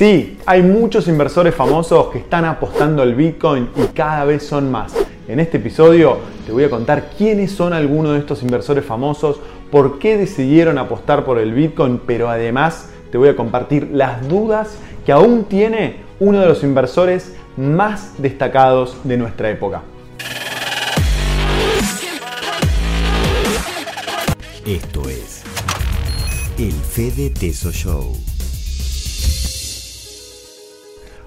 Sí, hay muchos inversores famosos que están apostando al Bitcoin y cada vez son más. En este episodio te voy a contar quiénes son algunos de estos inversores famosos, por qué decidieron apostar por el Bitcoin, pero además te voy a compartir las dudas que aún tiene uno de los inversores más destacados de nuestra época. Esto es el Fede Teso Show.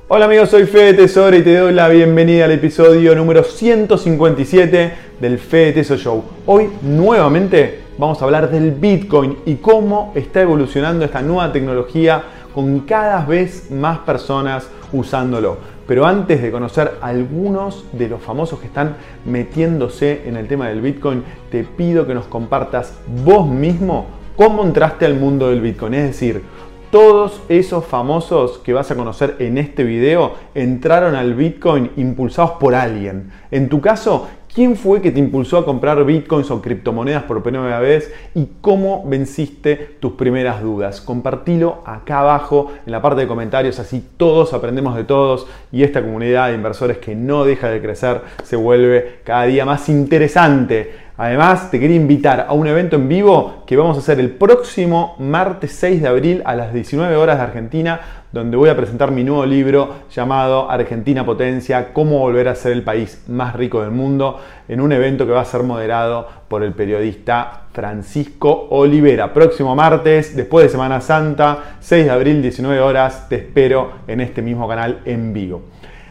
Hola amigos, soy Fede Tesoro y te doy la bienvenida al episodio número 157 del Fede Teso Show. Hoy nuevamente vamos a hablar del Bitcoin y cómo está evolucionando esta nueva tecnología con cada vez más personas usándolo. Pero antes de conocer algunos de los famosos que están metiéndose en el tema del Bitcoin, te pido que nos compartas vos mismo cómo entraste al mundo del Bitcoin. Es decir, todos esos famosos que vas a conocer en este video entraron al Bitcoin impulsados por alguien. En tu caso, ¿quién fue que te impulsó a comprar Bitcoins o criptomonedas por primera vez y cómo venciste tus primeras dudas? Compartilo acá abajo en la parte de comentarios, así todos aprendemos de todos y esta comunidad de inversores que no deja de crecer se vuelve cada día más interesante. Además, te quería invitar a un evento en vivo que vamos a hacer el próximo martes 6 de abril a las 19 horas de Argentina, donde voy a presentar mi nuevo libro llamado Argentina Potencia, cómo volver a ser el país más rico del mundo, en un evento que va a ser moderado por el periodista Francisco Olivera. Próximo martes, después de Semana Santa, 6 de abril, 19 horas, te espero en este mismo canal en vivo.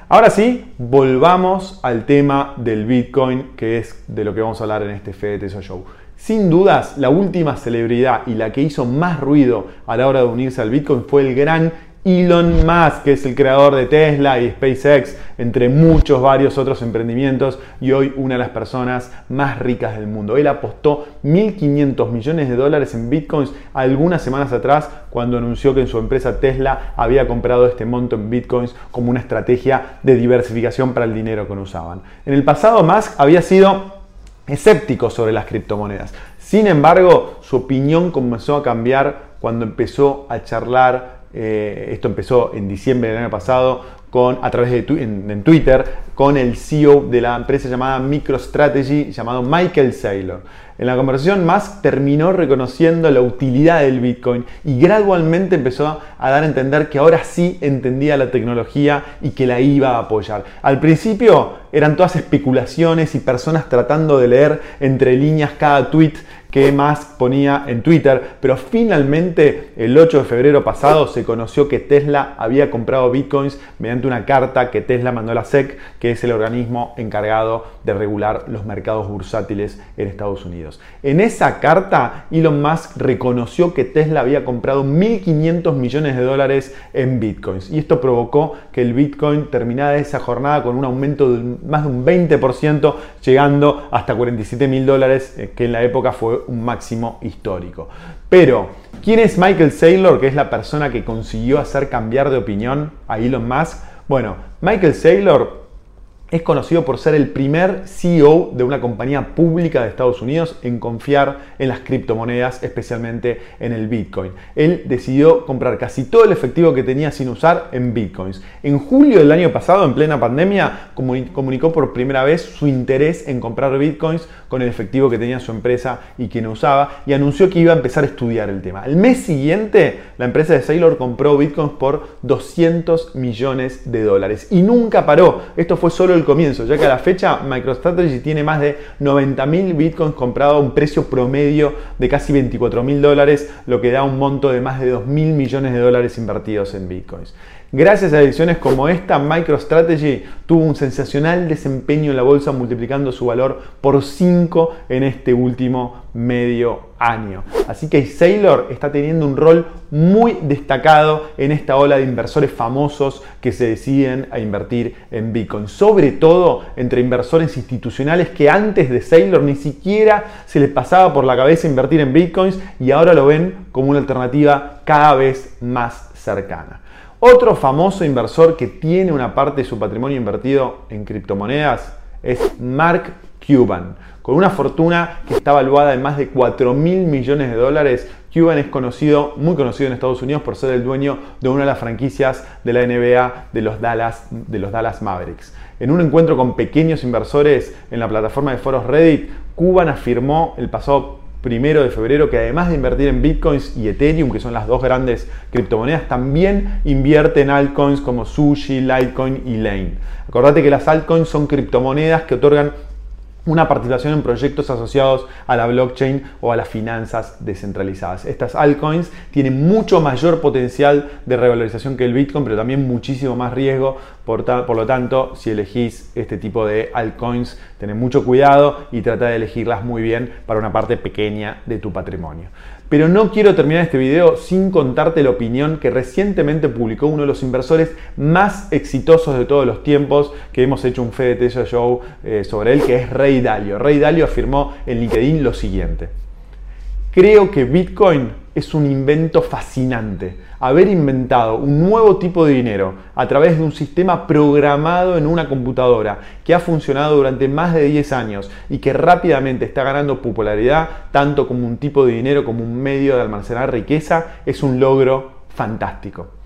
Ahora sí, volvamos al tema del Bitcoin, que es de lo que vamos a hablar en este Fede Teso Show. Sin dudas, la última celebridad y la que hizo más ruido a la hora de unirse al Bitcoin fue el gran Elon Musk, que es el creador de Tesla y SpaceX, entre muchos varios otros emprendimientos y hoy una de las personas más ricas del mundo. Él apostó 1.500 millones de dólares en bitcoins algunas semanas atrás cuando anunció que en su empresa Tesla había comprado este monto en bitcoins como una estrategia de diversificación para el dinero que usaban. En el pasado Musk había sido escéptico sobre las criptomonedas. Sin embargo, su opinión comenzó a cambiar cuando empezó a charlar eh, esto empezó en diciembre del año pasado con, a través de en, Twitter con el CEO de la empresa llamada MicroStrategy, llamado Michael Saylor. En la conversación, Musk terminó reconociendo la utilidad del Bitcoin y gradualmente empezó a dar a entender que ahora sí entendía la tecnología y que la iba a apoyar. Al principio eran todas especulaciones y personas tratando de leer entre líneas cada tweet que Musk ponía en Twitter, pero finalmente el 8 de febrero pasado se conoció que Tesla había comprado bitcoins mediante una carta que Tesla mandó a la SEC, que es el organismo encargado de regular los mercados bursátiles en Estados Unidos. En esa carta, Elon Musk reconoció que Tesla había comprado 1.500 millones de dólares en bitcoins y esto provocó que el bitcoin terminara esa jornada con un aumento de más de un 20%, llegando hasta 47 mil dólares, eh, que en la época fue un máximo histórico. Pero, ¿quién es Michael Saylor, que es la persona que consiguió hacer cambiar de opinión a Elon Musk? Bueno, Michael Saylor es conocido por ser el primer CEO de una compañía pública de Estados Unidos en confiar en las criptomonedas, especialmente en el Bitcoin. Él decidió comprar casi todo el efectivo que tenía sin usar en Bitcoins. En julio del año pasado, en plena pandemia, comunicó por primera vez su interés en comprar Bitcoins con el efectivo que tenía su empresa y que no usaba y anunció que iba a empezar a estudiar el tema. El mes siguiente, la empresa de Saylor compró Bitcoins por 200 millones de dólares y nunca paró. Esto fue solo el comienzo, ya que a la fecha MicroStrategy tiene más de 90.000 bitcoins comprados a un precio promedio de casi 24.000 dólares, lo que da un monto de más de 2.000 millones de dólares invertidos en bitcoins. Gracias a ediciones como esta, MicroStrategy tuvo un sensacional desempeño en la bolsa multiplicando su valor por 5 en este último medio año. Así que Saylor está teniendo un rol muy destacado en esta ola de inversores famosos que se deciden a invertir en Bitcoin. Sobre todo entre inversores institucionales que antes de Saylor ni siquiera se les pasaba por la cabeza invertir en Bitcoins y ahora lo ven como una alternativa cada vez más cercana. Otro famoso inversor que tiene una parte de su patrimonio invertido en criptomonedas es Mark Cuban. Con una fortuna que está valuada en más de 4 mil millones de dólares, Cuban es conocido, muy conocido en Estados Unidos por ser el dueño de una de las franquicias de la NBA de los Dallas, de los Dallas Mavericks. En un encuentro con pequeños inversores en la plataforma de foros Reddit, Cuban afirmó el pasado primero de febrero que además de invertir en bitcoins y Ethereum, que son las dos grandes criptomonedas, también invierte en altcoins como Sushi, Litecoin y Lane. Acordate que las altcoins son criptomonedas que otorgan una participación en proyectos asociados a la blockchain o a las finanzas descentralizadas. Estas altcoins tienen mucho mayor potencial de revalorización que el Bitcoin, pero también muchísimo más riesgo. Por, por lo tanto, si elegís este tipo de altcoins, tened mucho cuidado y trata de elegirlas muy bien para una parte pequeña de tu patrimonio. Pero no quiero terminar este video sin contarte la opinión que recientemente publicó uno de los inversores más exitosos de todos los tiempos, que hemos hecho un Fede Show eh, sobre él, que es Ray Dalio. Ray Dalio afirmó en LinkedIn lo siguiente. Creo que Bitcoin es un invento fascinante. Haber inventado un nuevo tipo de dinero a través de un sistema programado en una computadora que ha funcionado durante más de 10 años y que rápidamente está ganando popularidad tanto como un tipo de dinero como un medio de almacenar riqueza es un logro fantástico.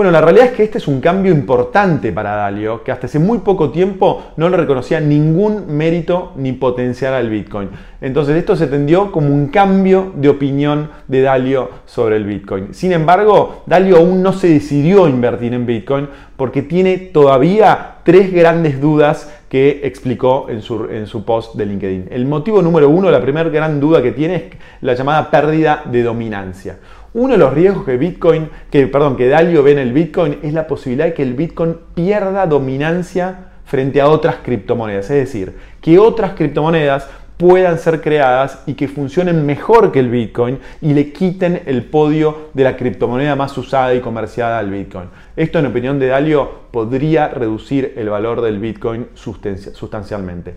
Bueno, la realidad es que este es un cambio importante para Dalio, que hasta hace muy poco tiempo no le reconocía ningún mérito ni potencial al Bitcoin. Entonces esto se tendió como un cambio de opinión de Dalio sobre el Bitcoin. Sin embargo, Dalio aún no se decidió a invertir en Bitcoin porque tiene todavía tres grandes dudas que explicó en su, en su post de LinkedIn. El motivo número uno, la primera gran duda que tiene es la llamada pérdida de dominancia. Uno de los riesgos que Bitcoin, que, perdón, que Dalio ve en el Bitcoin es la posibilidad de que el Bitcoin pierda dominancia frente a otras criptomonedas. Es decir, que otras criptomonedas puedan ser creadas y que funcionen mejor que el Bitcoin y le quiten el podio de la criptomoneda más usada y comerciada al Bitcoin. Esto, en opinión de Dalio, podría reducir el valor del Bitcoin sustancialmente.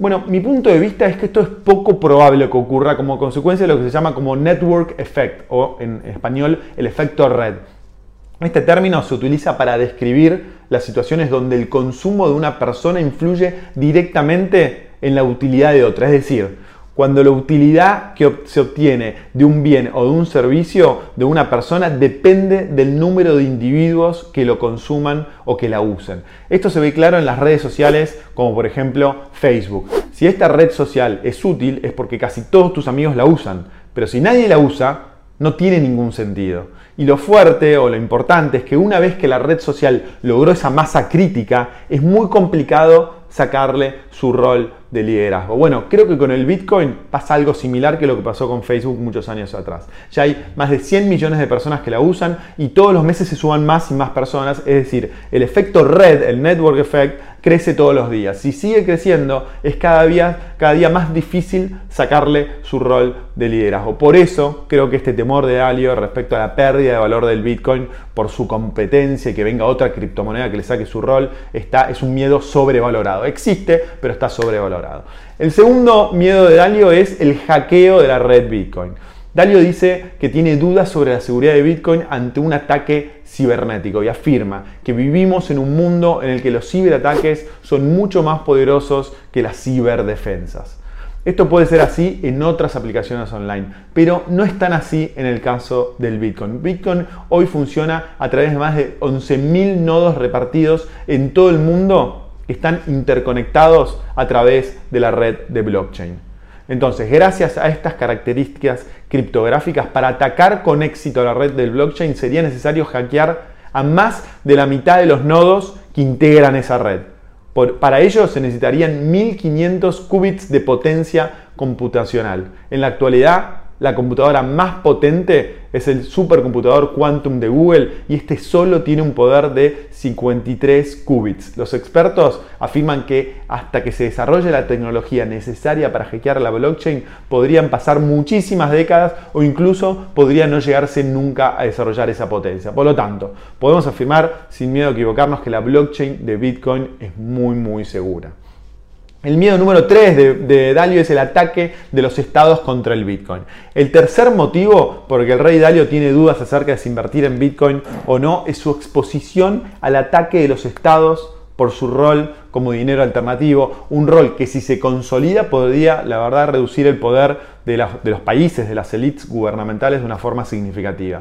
Bueno, mi punto de vista es que esto es poco probable que ocurra como consecuencia de lo que se llama como network effect o en español el efecto red. Este término se utiliza para describir las situaciones donde el consumo de una persona influye directamente en la utilidad de otra. Es decir, cuando la utilidad que se obtiene de un bien o de un servicio de una persona depende del número de individuos que lo consuman o que la usen. Esto se ve claro en las redes sociales como por ejemplo Facebook. Si esta red social es útil es porque casi todos tus amigos la usan, pero si nadie la usa, no tiene ningún sentido. Y lo fuerte o lo importante es que una vez que la red social logró esa masa crítica, es muy complicado sacarle su rol de liderazgo. Bueno, creo que con el Bitcoin pasa algo similar que lo que pasó con Facebook muchos años atrás. Ya hay más de 100 millones de personas que la usan y todos los meses se suban más y más personas. Es decir, el efecto red, el network effect, crece todos los días. Si sigue creciendo, es cada día, cada día más difícil sacarle su rol de liderazgo. Por eso creo que este temor de Alio respecto a la pérdida de valor del Bitcoin por su competencia y que venga otra criptomoneda que le saque su rol, está, es un miedo sobrevalorado. Existe, pero está sobrevalorado. El segundo miedo de Dalio es el hackeo de la red Bitcoin. Dalio dice que tiene dudas sobre la seguridad de Bitcoin ante un ataque cibernético y afirma que vivimos en un mundo en el que los ciberataques son mucho más poderosos que las ciberdefensas. Esto puede ser así en otras aplicaciones online, pero no es tan así en el caso del Bitcoin. Bitcoin hoy funciona a través de más de 11.000 nodos repartidos en todo el mundo están interconectados a través de la red de blockchain. Entonces, gracias a estas características criptográficas, para atacar con éxito la red del blockchain sería necesario hackear a más de la mitad de los nodos que integran esa red. para ello se necesitarían 1500 qubits de potencia computacional. En la actualidad, la computadora más potente es el supercomputador Quantum de Google y este solo tiene un poder de 53 qubits. Los expertos afirman que hasta que se desarrolle la tecnología necesaria para hackear la blockchain podrían pasar muchísimas décadas o incluso podría no llegarse nunca a desarrollar esa potencia. Por lo tanto, podemos afirmar sin miedo a equivocarnos que la blockchain de Bitcoin es muy muy segura. El miedo número 3 de, Dalio es el ataque de los estados contra el Bitcoin. El tercer motivo por el que el rey Dalio tiene dudas acerca de si invertir en Bitcoin o no es su exposición al ataque de los estados por su rol como dinero alternativo, un rol que si se consolida podría, la verdad, reducir el poder de, los países, de las élites gubernamentales de una forma significativa.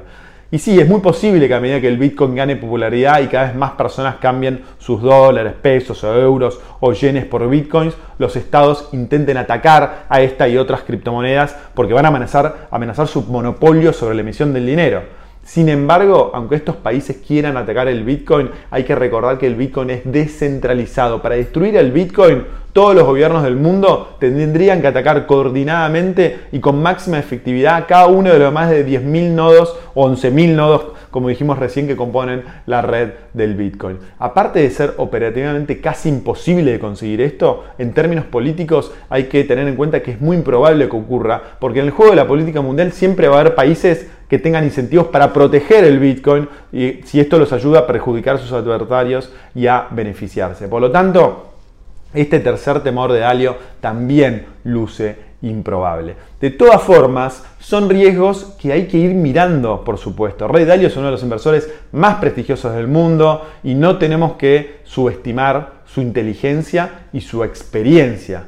Y sí, es muy posible que a medida que el Bitcoin gane popularidad y cada vez más personas cambien sus dólares, pesos o euros o yenes por Bitcoins, los estados intenten atacar a esta y otras criptomonedas porque van a amenazar, amenazar su monopolio sobre la emisión del dinero. Sin embargo, aunque estos países quieran atacar el Bitcoin, hay que recordar que el Bitcoin es descentralizado. Para destruir el Bitcoin, todos los gobiernos del mundo tendrían que atacar coordinadamente y con máxima efectividad cada uno de los más de 10.000 nodos o 11.000 nodos, como dijimos recién, que componen la red del Bitcoin. Aparte de ser operativamente casi imposible de conseguir esto, en términos políticos hay que tener en cuenta que es muy improbable que ocurra, porque en el juego de la política mundial siempre va a haber países que tengan incentivos para proteger el Bitcoin y si esto los ayuda a perjudicar a sus adversarios y a beneficiarse. Por lo tanto, este tercer temor de Dalio también luce improbable. De todas formas, son riesgos que hay que ir mirando, por supuesto. Ray Dalio es uno de los inversores más prestigiosos del mundo y no tenemos que subestimar su inteligencia y su experiencia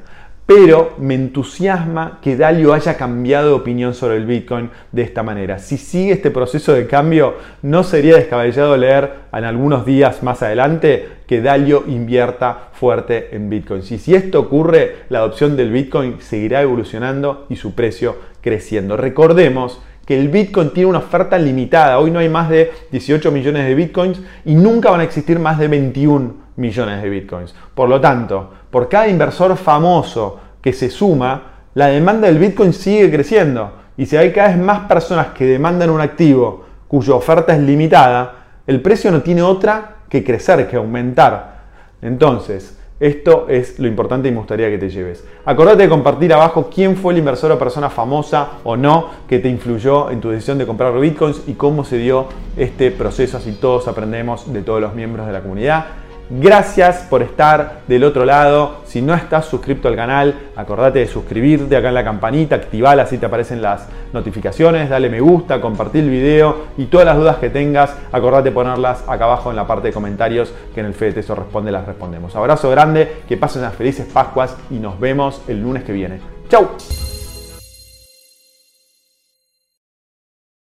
pero me entusiasma que Dalio haya cambiado de opinión sobre el Bitcoin de esta manera. Si sigue este proceso de cambio, no sería descabellado leer en algunos días más adelante que Dalio invierta fuerte en Bitcoin. Y si esto ocurre, la adopción del Bitcoin seguirá evolucionando y su precio creciendo. Recordemos que el Bitcoin tiene una oferta limitada. Hoy no hay más de 18 millones de Bitcoins y nunca van a existir más de 21 millones de Bitcoins. Por lo tanto, por cada inversor famoso que se suma, la demanda del Bitcoin sigue creciendo. Y si hay cada vez más personas que demandan un activo cuya oferta es limitada, el precio no tiene otra que crecer, que aumentar. Entonces, esto es lo importante y me gustaría que te lleves. Acordate de compartir abajo quién fue el inversor o persona famosa o no que te influyó en tu decisión de comprar bitcoins y cómo se dio este proceso, así todos aprendemos de todos los miembros de la comunidad. Gracias por estar del otro lado. Si no estás suscrito al canal, acordate de suscribirte acá en la campanita, activala así te aparecen las notificaciones, dale me gusta, compartir el video y todas las dudas que tengas, acordate de ponerlas acá abajo en la parte de comentarios que en el Fede Responde las respondemos. Abrazo grande, que pasen unas felices Pascuas y nos vemos el lunes que viene. ¡Chau!